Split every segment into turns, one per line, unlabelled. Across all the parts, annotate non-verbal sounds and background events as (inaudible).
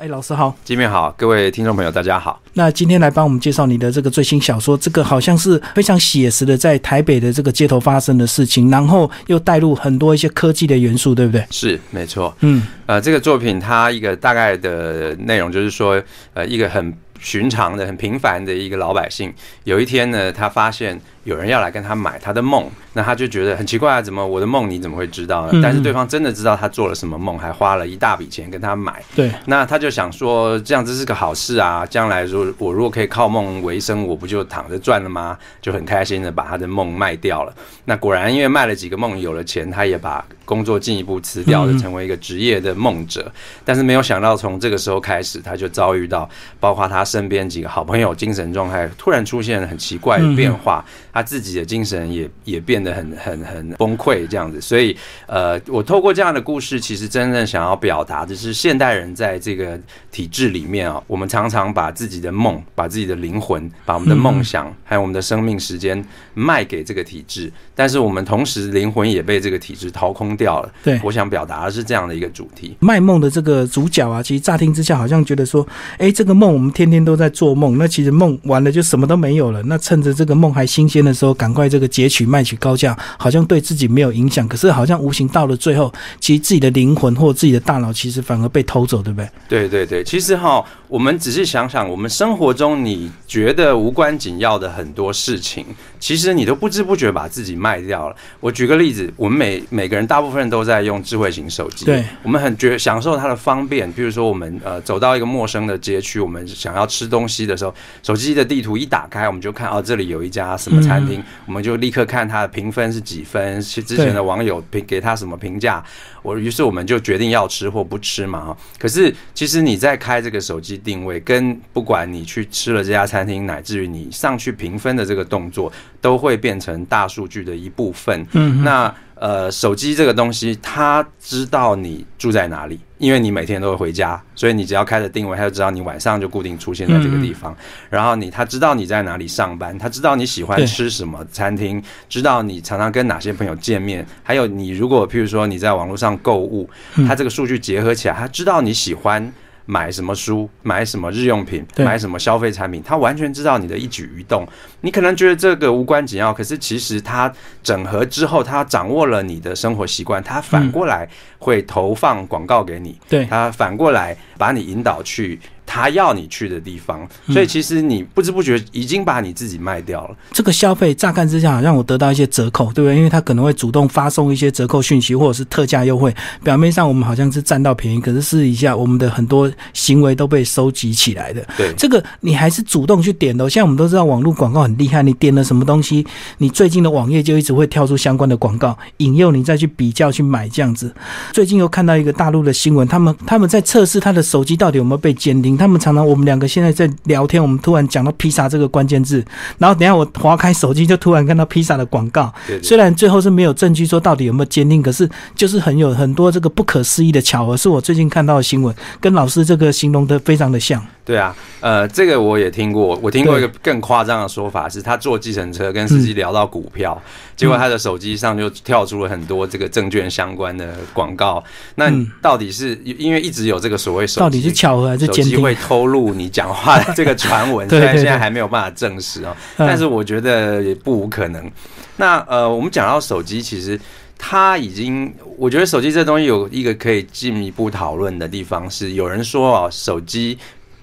哎，老师好，
金面好，各位听众朋友大家好。
那今天来帮我们介绍你的这个最新小说，这个好像是非常写实的，在台北的这个街头发生的事情，然后又带入很多一些科技的元素，对不对？
是，没错。嗯，呃，这个作品它一个大概的内容就是说，呃，一个很寻常的、很平凡的一个老百姓，有一天呢，他发现。有人要来跟他买他的梦，那他就觉得很奇怪啊，怎么我的梦你怎么会知道呢？但是对方真的知道他做了什么梦，还花了一大笔钱跟他买。
对，
那他就想说，这样子是个好事啊，将来如我如果可以靠梦为生，我不就躺着赚了吗？就很开心的把他的梦卖掉了。那果然因为卖了几个梦，有了钱，他也把工作进一步辞掉了，成为一个职业的梦者。但是没有想到，从这个时候开始，他就遭遇到包括他身边几个好朋友精神状态突然出现了很奇怪的变化。他自己的精神也也变得很很很崩溃这样子，所以呃，我透过这样的故事，其实真正想要表达的是，现代人在这个体制里面啊，我们常常把自己的梦、把自己的灵魂、把我们的梦想，还有我们的生命时间卖给这个体制，但是我们同时灵魂也被这个体制掏空掉了。
对，
我想表达的是这样的一个主题。
卖梦的这个主角啊，其实乍听之下好像觉得说，哎，这个梦我们天天都在做梦，那其实梦完了就什么都没有了。那趁着这个梦还新鲜。的时候，赶快这个截取卖取高价，好像对自己没有影响。可是好像无形到了最后，其实自己的灵魂或自己的大脑，其实反而被偷走，对不对？
对对对，其实哈，我们只是想想，我们生活中你觉得无关紧要的很多事情，其实你都不知不觉把自己卖掉了。我举个例子，我们每每个人大部分人都在用智慧型手机，
对，
我们很觉享受它的方便。比如说，我们呃走到一个陌生的街区，我们想要吃东西的时候，手机的地图一打开，我们就看哦，这里有一家什么。餐厅，我们就立刻看它的评分是几分，是之前的网友评给他什么评价，我于是我们就决定要吃或不吃嘛哈。可是其实你在开这个手机定位，跟不管你去吃了这家餐厅，乃至于你上去评分的这个动作，都会变成大数据的一部分。嗯，那。呃，手机这个东西，它知道你住在哪里，因为你每天都会回家，所以你只要开着定位，它就知道你晚上就固定出现在这个地方。然后你，它知道你在哪里上班，它知道你喜欢吃什么餐厅，知道你常常跟哪些朋友见面，还有你如果譬如说你在网络上购物，它这个数据结合起来，它知道你喜欢。买什么书，买什么日用品，买什么消费产品，他完全知道你的一举一动。你可能觉得这个无关紧要，可是其实他整合之后，他掌握了你的生活习惯，他反过来会投放广告给你，
对。
他反过来把你引导去。他要你去的地方，所以其实你不知不觉已经把你自己卖掉了。
这个消费乍看之下好像我得到一些折扣，对不对？因为他可能会主动发送一些折扣讯息或者是特价优惠，表面上我们好像是占到便宜，可是试一下，我们的很多行为都被收集起来的。
对，
这个你还是主动去点的。现在我们都知道网络广告很厉害，你点了什么东西，你最近的网页就一直会跳出相关的广告，引诱你再去比较去买这样子。最近又看到一个大陆的新闻，他们他们在测试他的手机到底有没有被监听，他们常常我们两个。现在在聊天，我们突然讲到披萨这个关键字，然后等下我划开手机就突然看到披萨的广告。虽然最后是没有证据说到底有没有监听，可是就是很有很多这个不可思议的巧合，是我最近看到的新闻，跟老师这个形容的非常的像。
对啊，呃，这个我也听过，我听过一个更夸张的说法，是他坐计程车跟司机聊到股票，结果他的手机上就跳出了很多这个证券相关的广告。那到底是因为一直有这个所谓手机
到底是巧合还是监听
会透露你讲话的这个传闻？(laughs) 虽然现在还没有办法证实哦，但是我觉得也不无可能。那呃，我们讲到手机，其实它已经，我觉得手机这东西有一个可以进一步讨论的地方，是有人说哦，手机。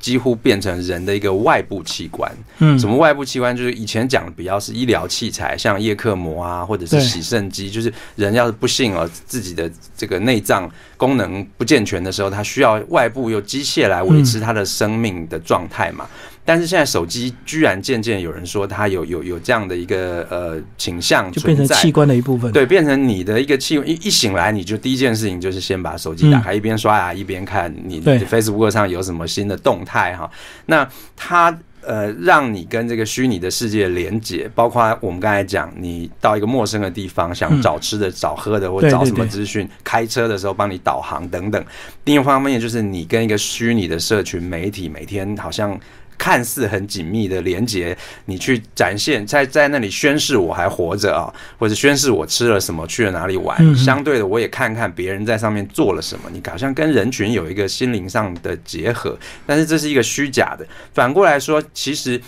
几乎变成人的一个外部器官。嗯，什么外部器官？就是以前讲的比较是医疗器材，像叶克膜啊，或者是洗肾机。就是人要是不幸哦，自己的这个内脏功能不健全的时候，他需要外部有机械来维持他的生命的状态嘛。但是现在手机居然渐渐有人说它有有有这样的一个呃倾向，
就变成器官的一部分。
对，变成你的一个器官。一一醒来，你就第一件事情就是先把手机打开，一边刷牙一边看你 Facebook 上有什么新的动态哈。那它呃让你跟这个虚拟的世界连接，包括我们刚才讲，你到一个陌生的地方想找吃的、找喝的，或找什么资讯，开车的时候帮你导航等等。另一方面就是你跟一个虚拟的社群媒体每天好像。看似很紧密的连接，你去展现在在那里宣誓我还活着啊，或者宣誓我吃了什么，去了哪里玩。相对的，我也看看别人在上面做了什么，你好像跟人群有一个心灵上的结合，但是这是一个虚假的。反过来说，其实。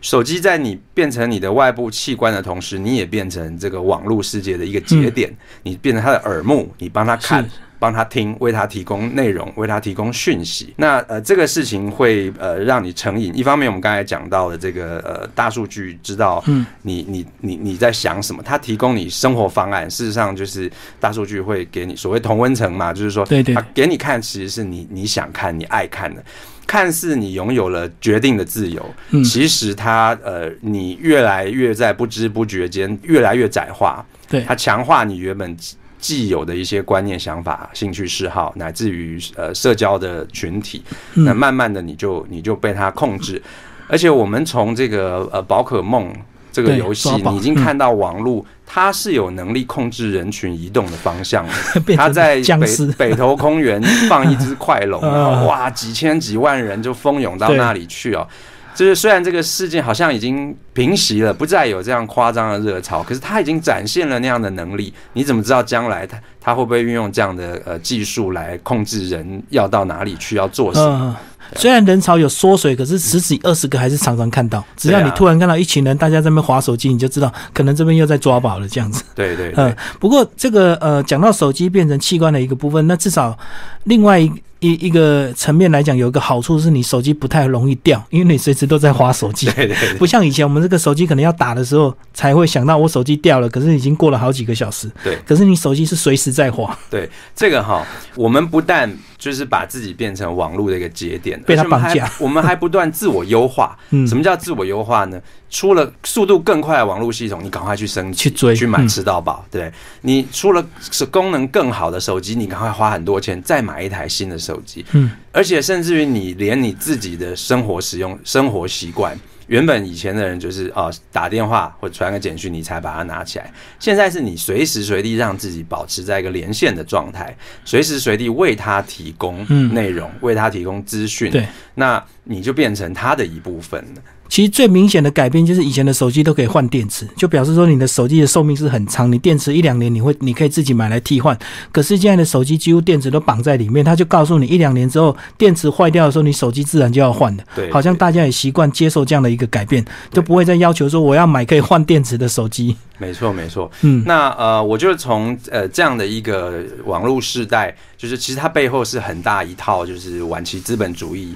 手机在你变成你的外部器官的同时，你也变成这个网络世界的一个节点。你变成他的耳目，你帮他看，帮他听，为他提供内容，为他提供讯息。那呃，这个事情会呃让你成瘾。一方面，我们刚才讲到的这个呃大数据知道你你你你在想什么，它提供你生活方案。事实上，就是大数据会给你所谓同温层嘛，就是说，
对对，
给你看，其实是你你想看、你爱看的。看似你拥有了决定的自由，其实它呃，你越来越在不知不觉间越来越窄化。
对，
它强化你原本既有的一些观念、想法、兴趣嗜好，乃至于呃社交的群体。那慢慢的，你就你就被它控制。而且我们从这个呃宝可梦这个游戏，你已经看到网络。它是有能力控制人群移动的方向的。(laughs) 他在北 (laughs) 北投公园放一只快龙，(laughs) 哇，几千几万人就蜂拥到那里去哦。就是虽然这个事件好像已经平息了，不再有这样夸张的热潮，可是他已经展现了那样的能力。你怎么知道将来他他会不会运用这样的呃技术来控制人要到哪里去，要做什么？
虽然人潮有缩水，可是十几二十个还是常常看到。只要你突然看到一群人，大家在那边划手机，你就知道可能这边又在抓宝了这样子。
对对，嗯。
不过这个呃，讲到手机变成器官的一个部分，那至少另外一。一一个层面来讲，有一个好处是你手机不太容易掉，因为你随时都在划手机。
对对，(laughs)
不像以前我们这个手机可能要打的时候才会想到我手机掉了，可是已经过了好几个小时。
对，
可是你手机是随时在划。
对，这个哈，我们不但就是把自己变成网络的一个节点，
被他绑架，(laughs)
我们还不断自我优化。(laughs) 嗯，什么叫自我优化呢？出了速度更快的网络系统，你赶快去升级、
去追、
去买吃到饱。对，你出了是功能更好的手机，你赶快花很多钱再买一台新的手机。嗯，而且甚至于你连你自己的生活使用、生活习惯，原本以前的人就是哦打电话或传个简讯你才把它拿起来，现在是你随时随地让自己保持在一个连线的状态，随时随地为他提供内容、为他提供资讯。
对，
那你就变成他的一部分了。
其实最明显的改变就是以前的手机都可以换电池，就表示说你的手机的寿命是很长，你电池一两年你会你可以自己买来替换。可是现在的手机几乎电池都绑在里面，他就告诉你一两年之后电池坏掉的时候，你手机自然就要换的。
对，
好像大家也习惯接受这样的一个改变，就不会再要求说我要买可以换电池的手机。
没错，没错。嗯，那呃，我就从呃这样的一个网络时代，就是其实它背后是很大一套，就是晚期资本主义。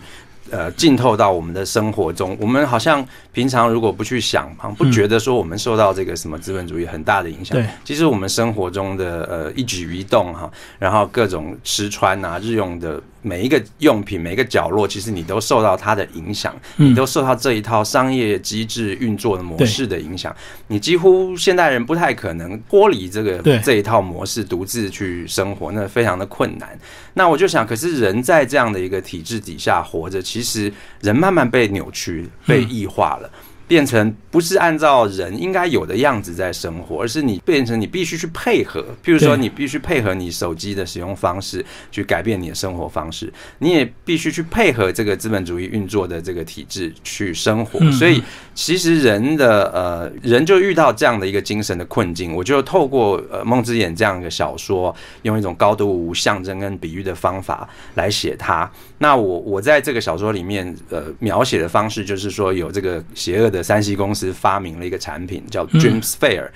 呃，浸透到我们的生活中，我们好像平常如果不去想，不觉得说我们受到这个什么资本主义很大的影响。
对，
其实我们生活中的呃一举一动哈，然后各种吃穿啊，日用的。每一个用品，每一个角落，其实你都受到它的影响，你都受到这一套商业机制运作的模式的影响。你几乎现代人不太可能脱离这个这一套模式，独自去生活，那非常的困难。那我就想，可是人在这样的一个体制底下活着，其实人慢慢被扭曲、被异化了。变成不是按照人应该有的样子在生活，而是你变成你必须去配合。譬如说，你必须配合你手机的使用方式去改变你的生活方式，你也必须去配合这个资本主义运作的这个体制去生活。所以，其实人的呃人就遇到这样的一个精神的困境。我就透过呃梦之眼这样一个小说，用一种高度无象征跟比喻的方法来写它。那我我在这个小说里面呃描写的方式，就是说有这个邪恶的。山西公司发明了一个产品叫 Dreamsphere，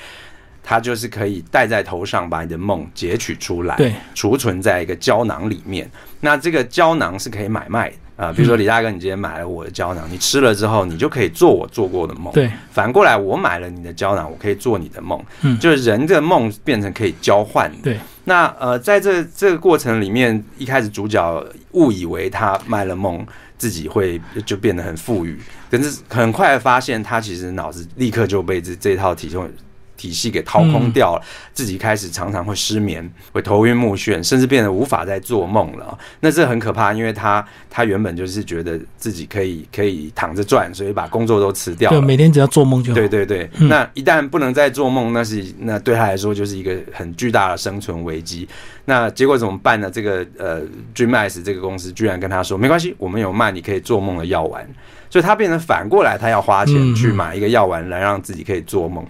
它就是可以戴在头上，把你的梦截取出来，
对，
储存在一个胶囊里面。那这个胶囊是可以买卖啊，比如说李大哥，你今天买了我的胶囊，你吃了之后，你就可以做我做过的梦。
对，
反过来，我买了你的胶囊，我可以做你的梦。嗯，就是人的梦变成可以交换。
对，
那呃，在这这个过程里面，一开始主角误以为他卖了梦。自己会就变得很富裕，但是很快发现他其实脑子立刻就被这这套体重。体系给掏空掉了，自己开始常常会失眠，会头晕目眩，甚至变得无法再做梦了。那这很可怕，因为他他原本就是觉得自己可以可以躺着赚，所以把工作都辞掉
对，
了。
每天只要做梦就好。
对对对，那一旦不能再做梦，那是那对他来说就是一个很巨大的生存危机。那结果怎么办呢？这个呃，Dreamice 这个公司居然跟他说，没关系，我们有卖你可以做梦的药丸，所以他变成反过来，他要花钱
嗯
去买一个药丸来让自己可以做梦。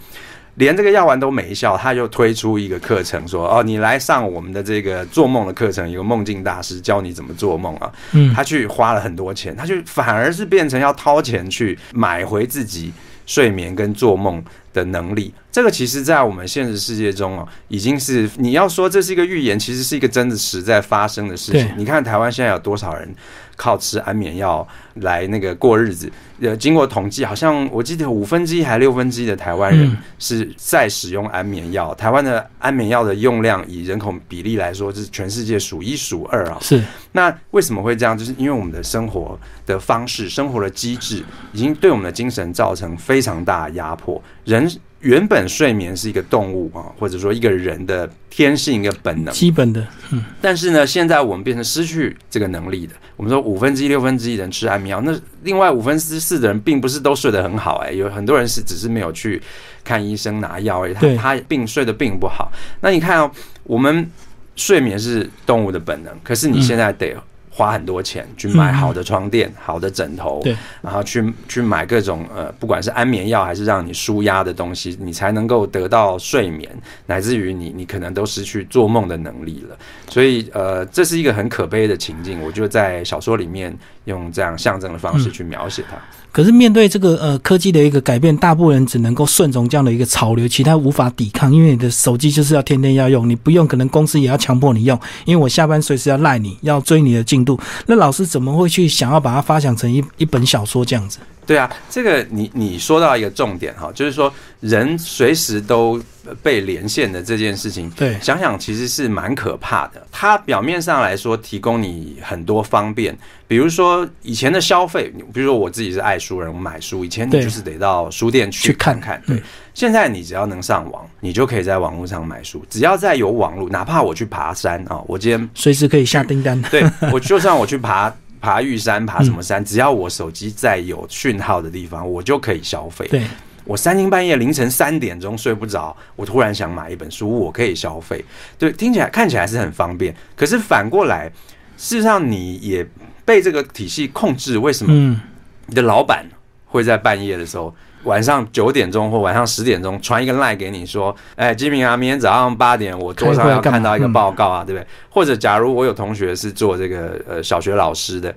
连这个药丸都没效，他就推出一个课程，说：“哦，你来上我们的这个做梦的课程，有个梦境大师教你怎么做梦啊。”
嗯，
他去花了很多钱，他就反而是变成要掏钱去买回自己睡眠跟做梦的能力。这个其实，在我们现实世界中哦，已经是你要说这是一个预言，其实是一个真的实在发生的事情。你看台湾现在有多少人靠吃安眠药来那个过日子？呃，经过统计，好像我记得五分之一还六分之一的台湾人
嗯
是在使用安眠药。台湾的安眠药的用量以人口比例来说，是全世界数一数二啊。
是
那为什么会这样？就是因为我们的生活的方式、生活的机制，已经对我们的精神造成非常大的压迫。人原本睡眠是一个动物啊，或者说一个人的天性、一个本能。
基本的，嗯，
但是呢，现在我们变成失去这个能力的。我们说五分之一、六分之一人吃安眠药，那另外五分之四的人并不是都睡得很好、哎，有很多人是只是没有去看医生拿药而已，他他病睡得并不好。那你看哦，我们睡眠是动物的本能，可是你现在得花很多钱去买好的床垫、好的枕头，
对，
然后去去买各种呃，不管是安眠药还是让你舒压的东西，你才能够得到睡眠，乃至于你你可能都失去做梦的能力了。所以呃，这是一个很可悲的情境，我就在小说里面用这样象征的方式去描写它。
可是面对这个呃科技的一个改变，大部分人只能够顺从这样的一个潮流，其他无法抵抗，因为你的手机就是要天天要用，你不用，可能公司也要强迫你用，因为我下班随时要赖你，要追你的进度。那老师怎么会去想要把它发想成一一本小说这样子？
对啊，这个你你说到一个重点哈，就是说人随时都被连线的这件事情，
对
想想其实是蛮可怕的。它表面上来说提供你很多方便，比如说以前的消费，比如说我自己是爱书人，我买书，以前你就是得到书店去
去看
看，
嗯
对。现在你只要能上网，你就可以在网络上买书，只要在有网络，哪怕我去爬山啊，我今天
随时可以下订单。
对我就算我去爬爬玉山、爬什么山，只要我手机在有讯号的地方，我就可以消费。
对，
我三更半夜凌晨三点钟睡不着，我突然想买一本书，我可以消费。对，听起来看起来是很方便，可是反过来，事实上你也被这个体系控制。为什么？
嗯，
你的老板会在半夜的时候，晚上九点钟或晚上十点钟传一个赖给你说：“哎，金明啊，明天早上八点我桌上要看到一个报告啊，对不对？”或者假如我有同学是做这个呃小学老师的。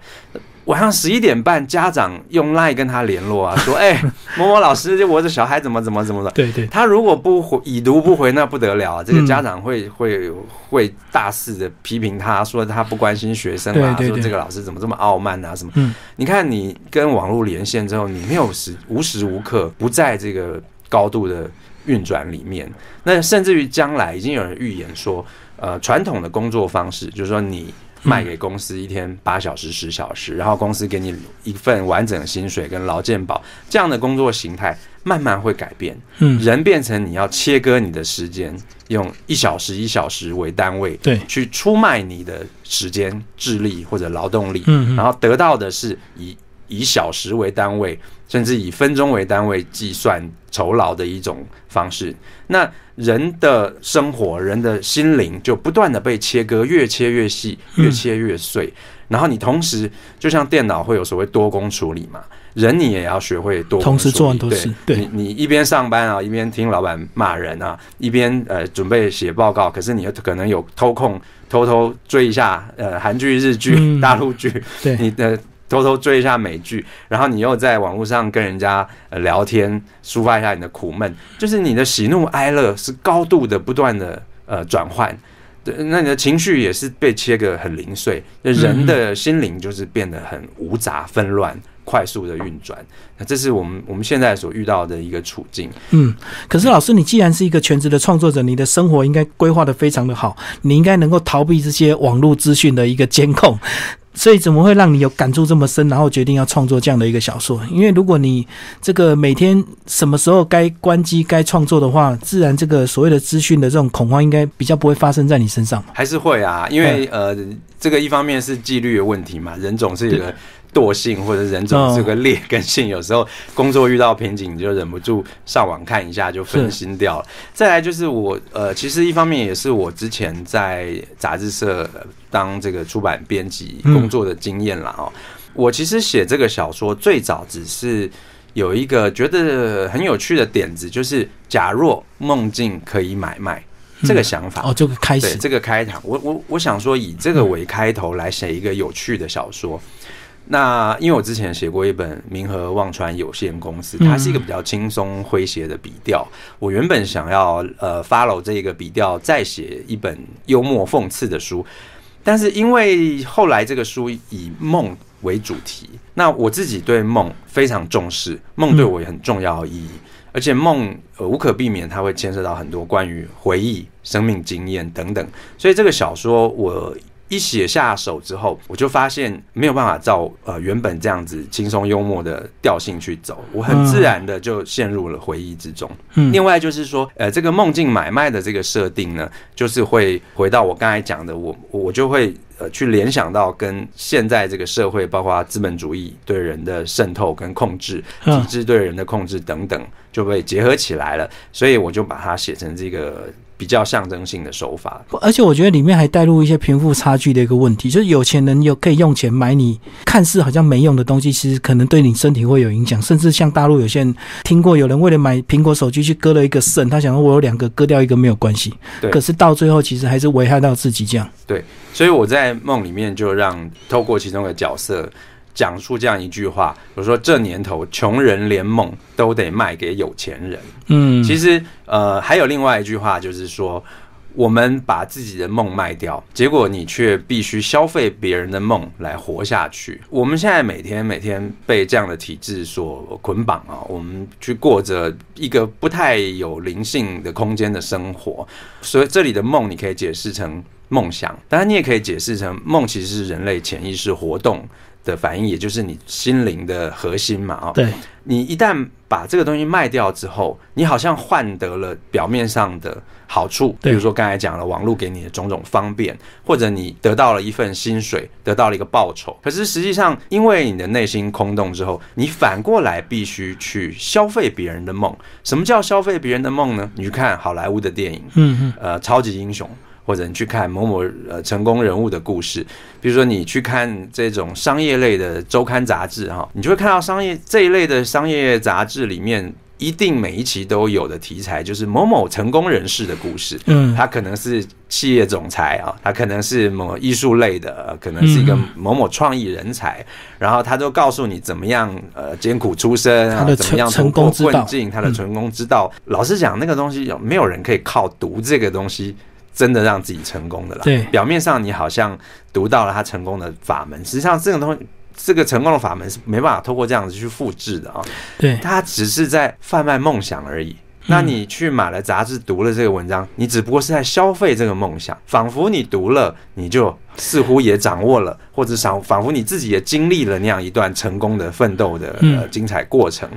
晚上十一点半，家长用 LINE 跟他联络啊，说：“ (laughs) 哎、某某老师，我的小孩怎么怎么怎么的。”
对对，
他如果不回已读不回，那不得了啊！这
嗯
个家长会会会大肆的批评他，说他不关心学生啊，
对对对
说这个老师怎么这么傲慢啊什么。
嗯，
你看你跟网络连线之后，你没有时无时无刻不在这个高度的运转里面。那甚至于将来已经有人预言说，呃，传统的工作方式，就是说你卖给公司一天八小时、十小时，然后公司给你一份完整的薪水跟劳健保，这样的工作形态慢慢会改变。
嗯，
人变成你要切割你的时间，用一小时一小时为单位，
对，
去出卖你的时间、智力或者劳动力，
嗯嗯
然后得到的是以以小时为单位，甚至以分钟为单位计算酬劳的一种方式。那人的生活、人的心灵就不断的被切割，越切越细，越切越碎。然后你同时，就像电脑会有所谓多工处理嘛，人你也要学会多工
同时做很
处理
多事对。
你你一边上班啊，一边听老板骂人啊，一边呃准备写报告，可是你又可能有偷空偷偷追一下呃韩剧、日剧、
嗯。
大陆剧，
对。
你的偷偷追一下美剧，然后你又在网络上跟人家呃聊天，抒发一下你的苦闷，就是你的喜怒哀乐是高度的不断的呃转换。那你的情绪也是被切割很零碎，人的心灵就是变得很无杂纷乱，快速的运转。那这是我们我们现在所遇到的一个处境。
嗯，可是老师，你既然是一个全职的创作者，你的生活应该规划的非常的好，你应该能够逃避这些网络资讯的一个监控。所以怎么会让你有感触这么深，然后决定要创作这样的一个小说？因为如果你这个每天什么时候该关机、该创作的话，自然这个所谓的资讯的这种恐慌，应该比较不会发生在你身上。
还是会啊，因为呃，这个一方面是纪律的问题嘛，人总是有个惰性或者人种这个劣根性，有时候工作遇到瓶颈，你就忍不住上网看一下，就分心掉了。再来就是我呃，其实一方面也是我之前在杂志社当这个出版编辑工作的经验了哦。我其实写这个小说最早只是有一个觉得很有趣的点子，就是假若梦境可以买卖。这个想法
哦，这个开始
这个开场，我我我想说以这个为开头来写一个有趣的小说。那因为我之前写过一本《明和忘川有限公司》，它是一个比较轻松诙谐的笔调。我原本想要呃 follow 这个笔调，再写一本幽默讽刺的书，但是因为后来这个书以梦为主题，那我自己对梦非常重视，梦对我也很重要的意义。而且梦呃无可避免，它会牵涉到很多关于回忆、生命经验等等。所以这个小说我一写下手之后，我就发现没有办法照呃原本这样子轻松幽默的调性去走，我很自然的就陷入了回忆之中。另外就是说，呃，这个梦境买卖的这个设定呢，就是会回到我刚才讲的，我我就会。呃，去联想到跟现在这个社会，包括资本主义对人的渗透跟控制，体制对人的控制等等，就被结合起来了。所以我就把它写成这个。比较象征性的手法，
而且我觉得里面还带入一些贫富差距的一个问题，就是有钱人有可以用钱买你看似好像没用的东西，其实可能对你身体会有影响，甚至像大陆有些人听过有人为了买苹果手机去割了一个肾，他想说我有两个割掉一个没有关系，
对，
可是到最后其实还是危害到自己这样。
对，所以我在梦里面就让透过其中的角色。讲述这样一句话，比如说这年头，穷人连梦都得卖给有钱人。嗯，其实呃，还有另外一句话，就是说，我们把自己的梦卖掉，结果你却必须消费别人的梦来活下去。我们现在每天每天被这样的体制所捆绑啊，我们去过着一个不太有灵性的空间的生活。所以这里的梦，你可以解释成梦想，当然你也可以解释成梦，其实是人类潜意识活动。的反应，也就是你心灵的核心嘛，啊，
对，
你一旦把这个东西卖掉之后，你好像换得了表面上的好处，比如说刚才讲了网络给你的种种方便，或者你得到了一份薪水，得到了一个报酬。可是实际上，因为你的内心空洞之后，你反过来必须去消费别人的梦。什么叫消费别人的梦呢？你去看好莱坞的电影，嗯嗯，呃，超级英雄。或者你去看某某呃成功人物的故事，比如说你去看这种商业类的周刊杂志哈，你就会看到商业这一类的商业杂志里面，一定每一期都有的题材就是某某成功人士的故事。嗯，他可能是企业总裁啊，他可能是某艺术类的，可能是一个某某创意人才，然后他都告诉你怎么样呃艰苦出身啊，怎么样
成功
困境，他的成功之道。老实讲，那个东西有没有人可以靠读这个东西。真的让自己成功的啦。
对，
表面上你好像读到了他成功的法门，实际上这种东西，这个成功的法门是没办法透过这样子去复制的啊。
对，
他只是在贩卖梦想而已。那你去买了杂志，读了这个文章，你只不过是在消费这个梦想，仿佛你读了，你就似乎也掌握了，或者仿仿佛你自己也经历了那样一段成功的奋斗的呃精彩过程。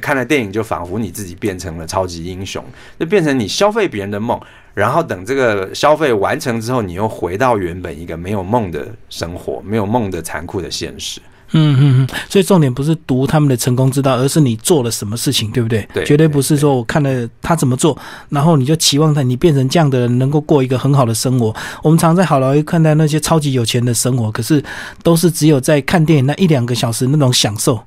看了电影，就仿佛你自己变成了超级英雄，就变成你消费别人的梦。然后等这个消费完成之后，你又回到原本一个没有梦的生活，没有梦的残酷的现实。
嗯嗯嗯，所以重点不是读他们的成功之道，而是你做了什么事情，对不对？
对，
绝对不是说我看了他怎么做，然后你就期望他你变成这样的人，能够过一个很好的生活。我们常在好莱坞看到那些超级有钱的生活，可是都是只有在看电影那一两个小时那种享受。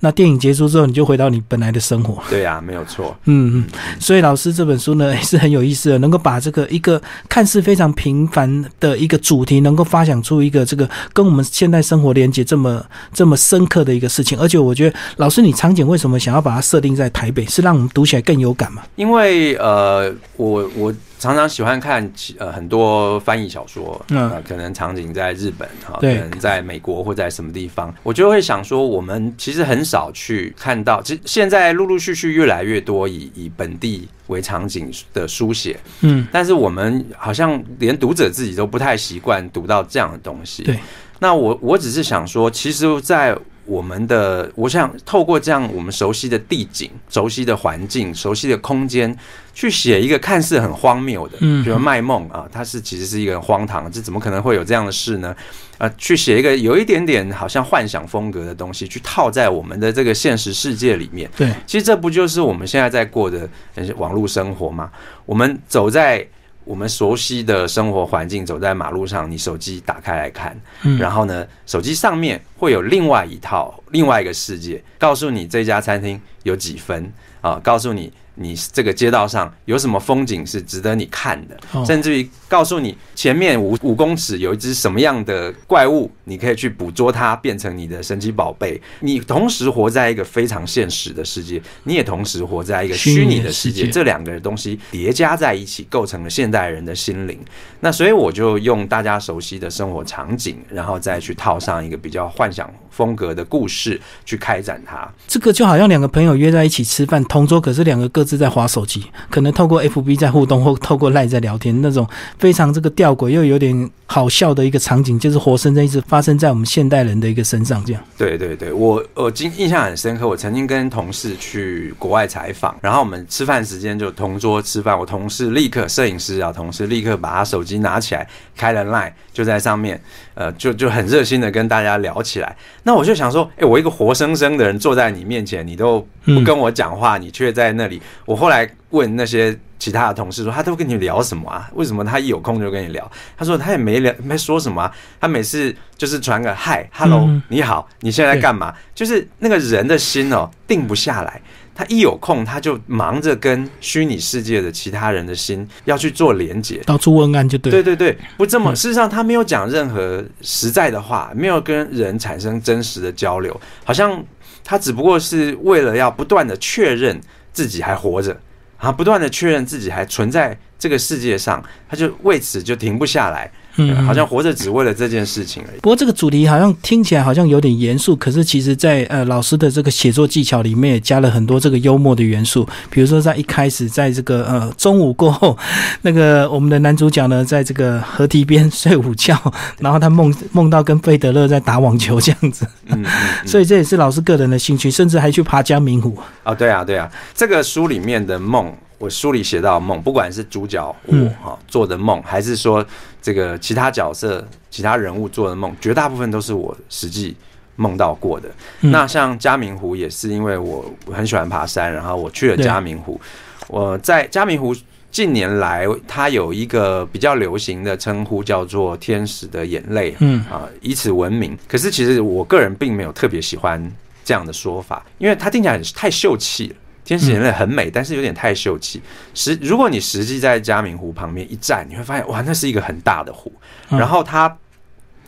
那电影结束之后，你就回到你本来的生活。
对啊，没有错。
嗯嗯，所以老师这本书呢也是很有意思的，能够把这个一个看似非常平凡的一个主题，能够发想出一个这个跟我们现代生活连接这么。这么深刻的一个事情，而且我觉得老师，你场景为什么想要把它设定在台北，是让我们读起来更有感吗？
因为呃，我我常常喜欢看呃很多翻译小说，嗯，可能场景在日本哈，可能在美国或在什么地方，我就会想说，我们其实很少去看到，其实现在陆陆续续越来越多以以本地为场景的书写，嗯，但是我们好像连读者自己都不太习惯读到这样的东西，
对。
那我我只是想说，其实，在我们的，我想透过这样我们熟悉的地景、熟悉的环境、熟悉的空间，去写一个看似很荒谬的，
嗯
比如卖梦啊，它是其实是一个荒唐，这怎么可能会有这样的事呢？啊，去写一个有一点点好像幻想风格的东西，去套在我们的这个现实世界里面。
对，
其实这不就是我们现在在过的呃网络生活吗？我们走在我们熟悉的生活环境，走在马路上，你手机打开来看，
嗯。
然后呢，手机上面会有另外一套另外一个世界，告诉你这家餐厅有几分啊，告诉你你这个街道上有什么风景是值得你看的，
哦
甚至于告诉你前面五五公尺有一只什么样的怪物，你可以去捕捉它，变成你的神奇宝贝。你同时活在一个非常现实的世界，你也同时活在一个虚拟的世界，这两个东西叠加在一起，构成了现代人的心灵。那所以我就用大家熟悉的生活场景，然后再去套上一个比较幻想风格的故事，去开展它。
这个就好像两个朋友约在一起吃饭，同桌可是两个各自在划手机，可能透过 FB 在互动，或透过 LINE 在聊天，那种非常这个吊诡又有点好笑的一个场景，就是活生生一直发生在我们现代人的一个身上，这样。
对对对，我我今印象很深刻，我曾经跟同事去国外采访，然后我们吃饭时间就同桌吃饭，我同事立刻摄影师啊，同事立刻把他手机拿起来开了 Line，就在上面，呃，就就很热心的跟大家聊起来。那我就想说，哎、我一个活生生的人坐在你面前，你都不跟我讲话，你却在那里。我后来问那些其他的同事说，他都跟你聊什么啊？为什么他一有空就跟你聊？他说他也没聊，没说什么、啊，他每次就是传个嗨，hello，、
嗯
你好，你现在在干嘛？就是那个人的心哦，定不下来。他一有空，他就忙着跟虚拟世界的其他人的心要去做连接。
到处问案就对。
对对对，不这么。
嗯
事实上，他没有讲任何实在的话，没有跟人产生真实的交流，好像他只不过是为了要不断的确认自己还活着，啊，不断的确认自己还存在这个世界上，他就为此就停不下来，
嗯，嗯
好像活着只为了这件事情而已。
不过这个主题好像听起来好像有点严肃，可是其实在，呃老师的这个写作技巧里面也加了很多这个幽默的元素。比如说在一开始，在这个呃中午过后，那个我们的男主角呢，在这个河堤边睡午觉，然后他梦梦到跟费德勒在打网球这样子，
嗯嗯嗯 (laughs)
所以这也是老师个人的兴趣，甚至还去爬江明湖。
哦，对啊，对啊，这个书里面的梦，我书里写到梦，不管是主角我
嗯
哈、做的梦，还是说这个其他角色、其他人物做的梦，绝大部分都是我实际梦到过的。
嗯
那像嘉明湖也是因为我我很喜欢爬山，然后我去了
对
嘉明湖。我在嘉明湖近年来，它有一个比较流行的称呼叫做“天使的眼泪”，
嗯
啊，以此闻名。可是其实我个人并没有特别喜欢这样的说法，因为它听起来太秀气了。天使眼泪很美，但是有点太秀气。实如果你实际在嘉明湖旁边一站，你会发现哇，那是一个很大的湖，
嗯
然后它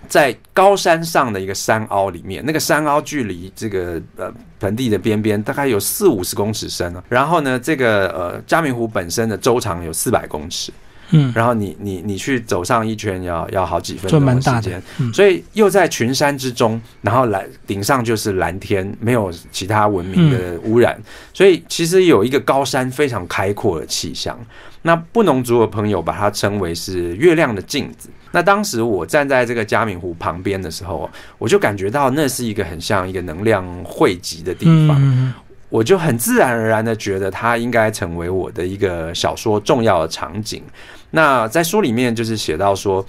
在高山上的一个山凹里面，那个山凹距离这个呃盆地的边边大概有四五十公尺深啊。然后呢，这个呃嘉明湖本身的周长有四百公尺，
嗯，
然后你你你去走上一圈要要好几分
这
钟
的
的时间，
嗯
所以又在群山之中，然后蓝顶上就是蓝天，没有其他文明的污染，所以其实有一个高山非常开阔的气象。那布农族的朋友把它称为是月亮的镜子。那当时我站在这个嘉明湖旁边的时候，我就感觉到那是一个很像一个能量汇集的地方。
嗯
我就很自然而然的觉得它应该成为我的一个小说重要的场景。那在书里面就是写到说，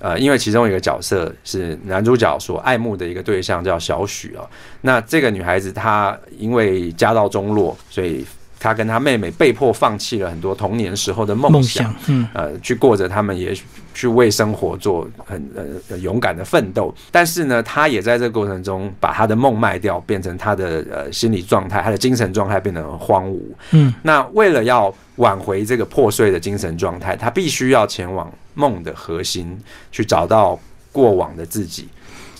呃，因为其中一个角色是男主角所爱慕的一个对象叫小许哦，那这个女孩子她因为家道中落，所以她跟他妹妹被迫放弃了很多童年时候的梦
梦
想
想，嗯
呃，去过着他们也许去为生活做很呃勇敢的奋斗，但是呢，他也在这个过程中把他的梦卖掉，变成他的呃心理状态，他的精神状态变得荒芜。
嗯
那为了要挽回这个破碎的精神状态，他必须要前往梦的核心，去找到过往的自己。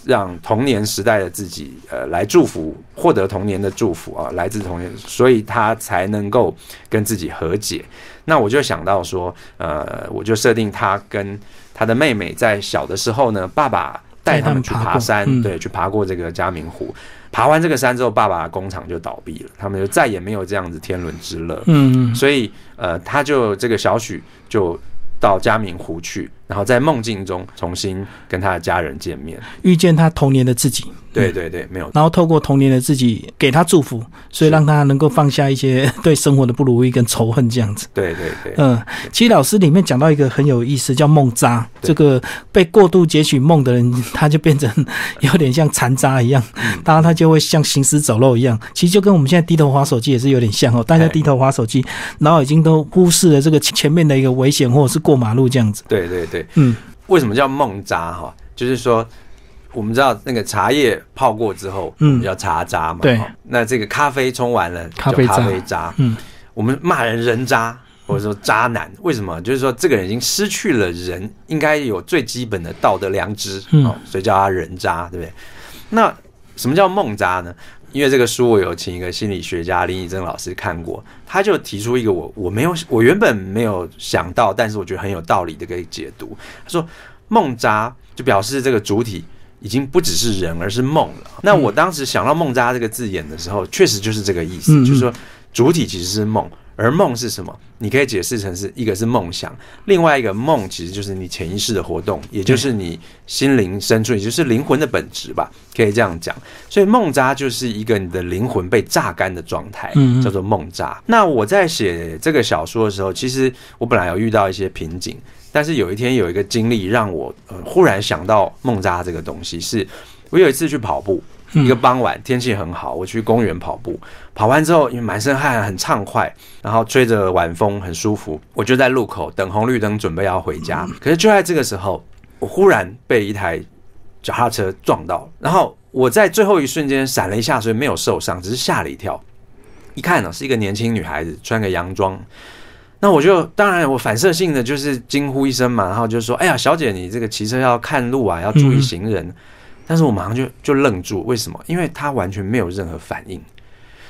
让童年时代的自己，呃，来祝福，获得童年的祝福啊，来自童年，所以他才能够跟自己和解。那我就想到说，呃，我就设定他跟他的妹妹在小的时候呢，爸爸带他们去
爬
山，
嗯
对，去爬过这个嘉明湖。爬完这个山之后，爸爸工厂就倒闭了，他们就再也没有这样子天伦之乐。
嗯
所以呃，他就这个小许就到嘉明湖去然后在梦境中重新跟他的家人见面。
遇见他童年的自己，
对对对，没有。
然后透过童年的自己给他祝福，所以让他能够放下一些 (laughs) 对生活的不如意跟仇恨这样子。
对对对，
嗯，其实老师里面讲到一个很有意思，叫梦渣。这个被过度截取梦的人，他就变成有点像残渣一样，当然他就会像行尸走肉一样。其实就跟我们现在低头划手机也是有点像哦，大家低头划手机，然后已经都忽视了这个前面的一个危险或者是过马路这样子。
对对对，
嗯，
为什么叫梦渣哈？就是说，我们知道那个茶叶泡过之后，
嗯
叫茶渣嘛。
对
哈那这个咖啡冲完了，
咖啡渣
叫咖啡渣。
嗯，
我们骂人人渣，或者说渣男，为什么？就是说这个人已经失去了人应该有最基本的道德良知，
嗯
哦，所以叫他人渣，对不对？那什么叫梦渣呢？因为这个书我有请一个心理学家林以真老师看过，他就提出一个我我没有我原本没有想到，但是我觉得很有道理的一个解读。他说梦渣就表示这个主体已经不只是人，而是梦了。那我当时想到梦渣这个字眼的时候，确实就是这个意思，就是说主体其实是梦。而梦是什么？你可以解释成是一个是梦想，另外一个梦其实就是你潜意识的活动，也就是你心灵深处，也就是灵魂的本质吧，可以这样讲。所以梦渣就是一个你的灵魂被榨干的状态叫做梦渣。那我在写这个小说的时候，其实我本来有遇到一些瓶颈，但是有一天有一个经历让我呃忽然想到梦渣这个东西，是我有一次去跑步。
嗯
一个傍晚，天气很好，我去公园跑步。跑完之后，因为满身汗，很畅快，然后吹着晚风，很舒服。我就在路口等红绿灯，准备要回家。可是就在这个时候，我忽然被一台脚踏车撞到，然后我在最后一瞬间闪了一下，所以没有受伤，只是吓了一跳。一看呢，是一个年轻女孩子，穿个洋装。那我就当然我反射性的就是惊呼一声嘛，然后就说：“哎呀，小姐，你这个骑车要看路啊，要注意行人。但是我马上就就愣住，为什么？因为他完全没有任何反应。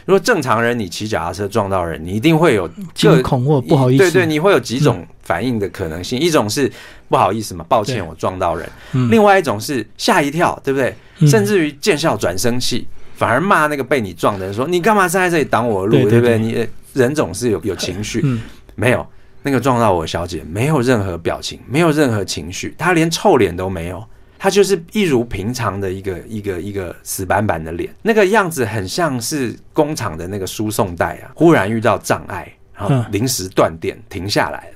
如果正常人你骑脚踏车撞到人，你一定会有
惊恐或不好意思，
对对，你会有几种反应的可能性，一种是不好意思嘛，抱歉我撞到人；
嗯
另外一种是吓一跳，对不对？
嗯
甚至于见笑转生气，反而骂那个被你撞的人说：“你干嘛站在这里挡我的路？”
对
不对？你人总是有有情绪，
嗯
没有那个撞到我小姐没有任何表情，没有任何情绪，她连臭脸都没有。她就是一如平常的一个一个一个死板板的脸，那个样子很像是工厂的那个输送带啊，忽然遇到障碍，然后
嗯
临时断电停下来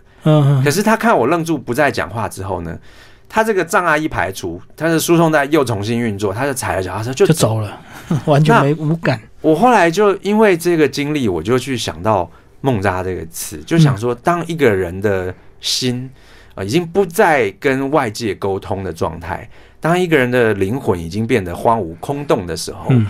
可是他看我愣住不再讲话之后呢，他这个障碍一排除，他的输送带又重新运作，他就踩了脚踏车就
就
走。
走了，(laughs) 完全没无感。
我后来就因为这个经历，我就去想到“梦渣”这个词，就想说，当一个人的心啊、已经不再跟外界沟通的状态，当一个人的灵魂已经变得荒芜空洞的时候，
嗯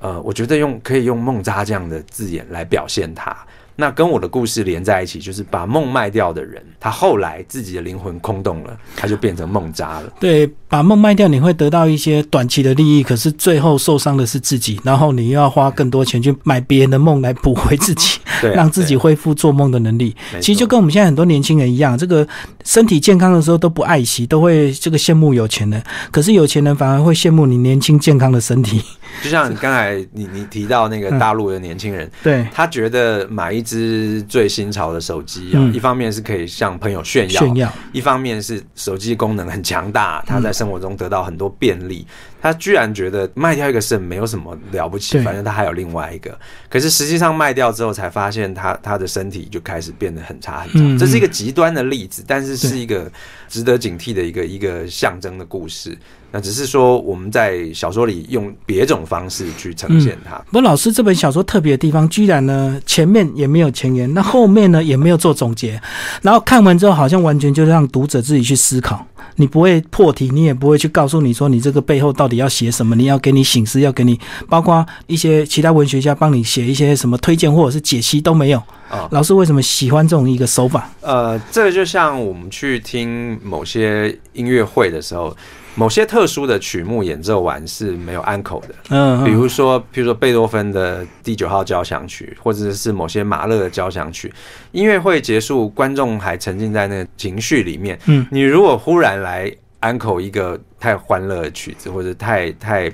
呃，我觉得用可以用“梦渣”这样的字眼来表现它。那跟我的故事连在一起，就是把梦卖掉的人，他后来自己的灵魂空洞了，他就变成梦渣了。
对，把梦卖掉，你会得到一些短期的利益，可是最后受伤的是自己，然后你又要花更多钱去买别人的梦来补回自己，(laughs)
对啊、(laughs)
让自己恢复做梦的能力。其实就跟我们现在很多年轻人一样，这个身体健康的时候都不爱惜，都会这个羡慕有钱人，可是有钱人反而会羡慕你年轻健康的身体。
就像你刚才你你提到那个大陆的年轻人，
对，
他觉得买一只最新潮的手机啊，
嗯。
一方面是可以向朋友炫耀，
炫耀，
一方面是手机功能很强大，他在生活中得到很多便利。他居然觉得卖掉一个肾没有什么了不起，反正他还有另外一个。可是实际上卖掉之后，才发现他他的身体就开始变得很差很差。
嗯
这是一个极端的例子，但是是一个值得警惕的一个一个象征的故事。那只是说我们在小说里用别种方式去呈现它。
不过老师这本小说特别的地方，居然呢前面也没有前言，那后面呢也没有做总结，然后看完之后好像完全就让读者自己去思考，你不会破题，你也不会去告诉你说你这个背后到底要写什么，你要给你醒思，要给你包括一些其他文学家帮你写一些什么推荐或者是解析都没有。
哦
老师为什么喜欢这种一个手法？
呃，这个就像我们去听某些音乐会的时候，某些特殊的曲目演奏完是没有安口的，
嗯，
比如说，比如说贝多芬的第九号交响曲，或者是某些马勒的交响曲，音乐会结束，观众还沉浸在那个情绪里面。
嗯，
你如果忽然来安口一个太欢乐的曲子，或者太太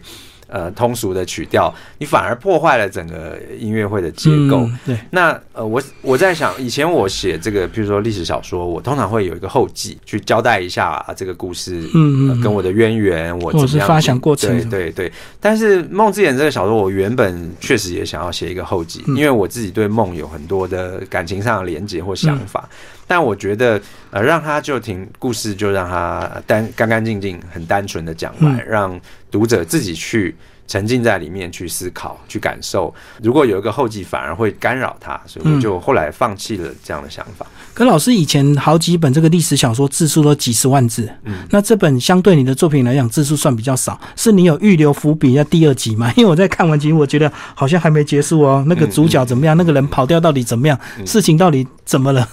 呃通俗的曲调，你反而破坏了整个音乐会的结构。
嗯对，
那呃，我我在想，以前我写这个，比如说历史小说，我通常会有一个后记，去交代一下、啊、这个故事，
嗯嗯
跟我的渊源，我怎么样
是发想过程
对对对。但是《梦之眼》这个小说，我原本确实也想要写一个后记，
嗯
因为我自己对梦有很多的感情上的连接或想法。
嗯
但我觉得，呃，让他就停故事，就让他单干干净净、很单纯的讲完，
嗯
让读者自己去沉浸在里面去思考、去感受。如果有一个后记，反而会干扰他，所以我就后来放弃了这样的想法。
可老师以前好几本这个历史小说字数都几十万字，
嗯
那这本相对你的作品来讲字数算比较少，是你有预留伏笔要第二集吗？(laughs) 因为我在看完其实我觉得好像还没结束哦，那个主角怎么样，那个人跑掉到底怎么样，
嗯
事情到底怎么了？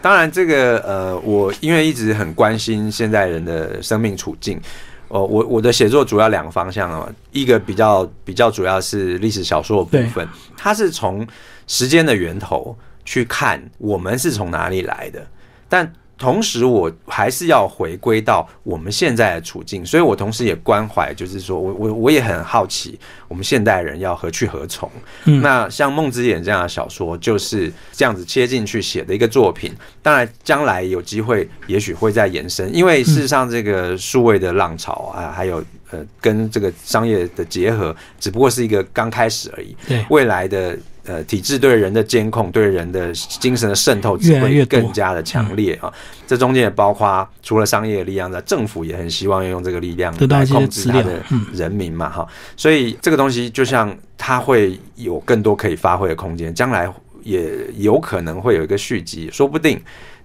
当然，这个呃，我因为一直很关心现代人的生命处境。哦，我我的写作主要两个方向啊，一个比较比较主要是历史小说的部分，它是从时间的源头去看我们是从哪里来的，但同时我还是要回归到我们现在的处境，所以我同时也关怀，就是说我我我也很好奇，我们现代人要何去何从。
嗯
那像《梦之眼》这样的小说，就是这样子切进去写的一个作品。当然，将来有机会，也许会再延伸，因为事实上这个数位的浪潮啊，还有呃跟这个商业的结合，只不过是一个刚开始而已。
对，
未来的呃体制对人的监控，对人的精神的渗透只会更加的强烈啊。这中间也包括除了商业的力量，在政府也很希望要用这个力量来控制他的
嗯
人民嘛哈。所以这个东西就像它会有更多可以发挥的空间，将来也有可能会有一个续集，说不定。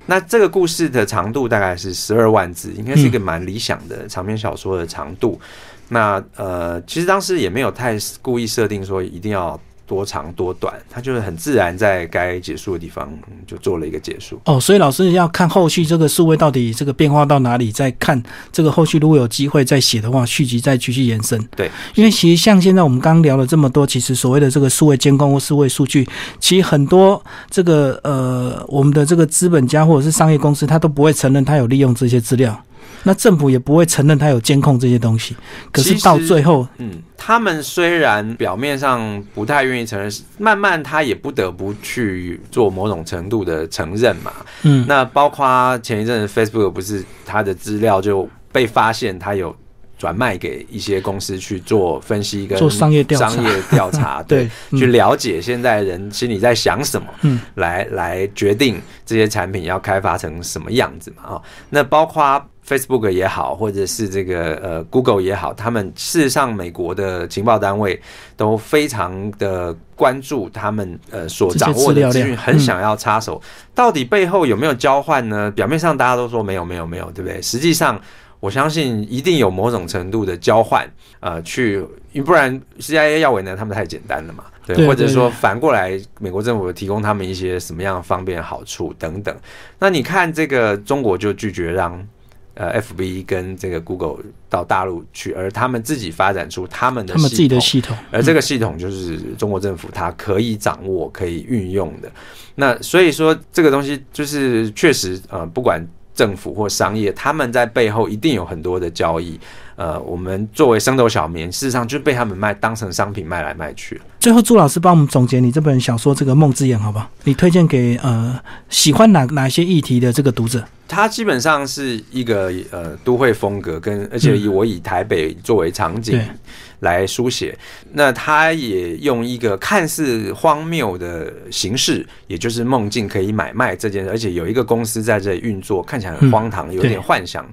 那这个故事的长度大概是十二万字，应该是一个蛮理想的长篇小说的长度。那呃，其实当时也没有太故意设定说一定要多长多短，它就是很自然在该结束的地方嗯就做了一个结束。
哦，所以老师要看后续这个数位到底这个变化到哪里，再看这个后续如果有机会再写的话，续集再继续延伸。
对，
因为其实像现在我们刚刚聊了这么多，其实所谓的这个数位监控或数位数据，其实很多这个呃我们的这个资本家或者是商业公司，他都不会承认他有利用这些资料。那政府也不会承认他有监控这些东西，可是到最后，
嗯，他们虽然表面上不太愿意承认，慢慢他也不得不去做某种程度的承认嘛。
嗯，
那包括前一阵子 Facebook 不是他的资料就被发现，他有转卖给一些公司去做分析跟
做商业调查
商业调查，(laughs)
对，嗯
去了解现在人心里在想什么，
嗯，
来来决定这些产品要开发成什么样子嘛啊、那包括 Facebook 也好，或者是这个呃 Google 也好，他们事实上美国的情报单位都非常的关注他们呃所掌握的资讯，很
嗯
想要插手。到底背后有没有交换呢？表面上大家都说没有没有没有，对不对？实际上。我相信一定有某种程度的交换，呃，去，因为不然 CIA 要为难他们太简单了嘛，对，
对
或者说反过来，美国政府提供他们一些什么样的方便好处等等。那你看这个中国就拒绝让呃 FB 跟这个 Google 到大陆去，而他们自己发展出他们的
他们自己的
系统，而这个系统就是中国政府它可以掌握、可以运用的。那所以说，这个东西就是确实呃，不管政府或商业，他们在背后一定有很多的交易。呃，我们作为生斗小民，事实上就被他们卖当成商品卖来卖去了。
最后，朱老师帮我们总结你这本小说《这个梦之眼》，好不好？你推荐给呃喜欢哪哪些议题的这个读者？
它基本上是一个呃都会风格，跟而且以我以台北作为场景来书写，那它也用一个看似荒谬的形式，也就是梦境可以买卖这件事，而且有一个公司在这里运作，看起来很荒唐，有点幻想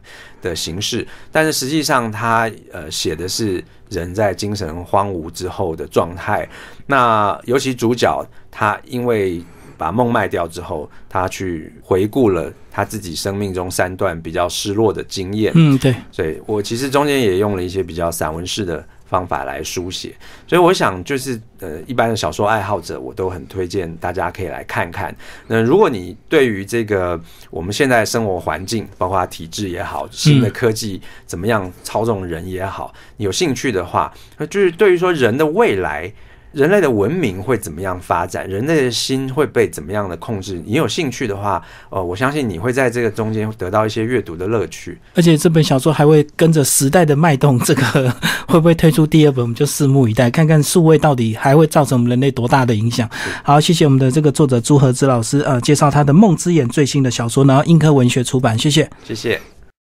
的形式，但是实际上它呃写的是人在精神荒芜之后的状态。那尤其主角他因为把梦卖掉之后，他去回顾了他自己生命中三段比较失落的经验。
嗯，对，
所以我其实中间也用了一些比较散文式的方法来书写，所以我想就是呃，一般的小说爱好者，我都很推荐大家可以来看看。那如果你对于这个我们现在生活环境，包括体制也好，新的科技怎么样操纵人也好，你有兴趣的话，那就是对于说人的未来。人类的文明会怎么样发展，人类的心会被怎么样的控制。你有兴趣的话，呃，我相信你会在这个中间得到一些阅读的乐趣。
而且这本小说还会跟着时代的脉动，这个 (laughs) 会不会推出第二本，我们就拭目以待，看看数位到底还会造成我们人类多大的影响。好，谢谢我们的这个作者朱和之老师，呃，介绍他的《梦之眼》最新的小说，然后英科文学出版，谢谢，
谢谢。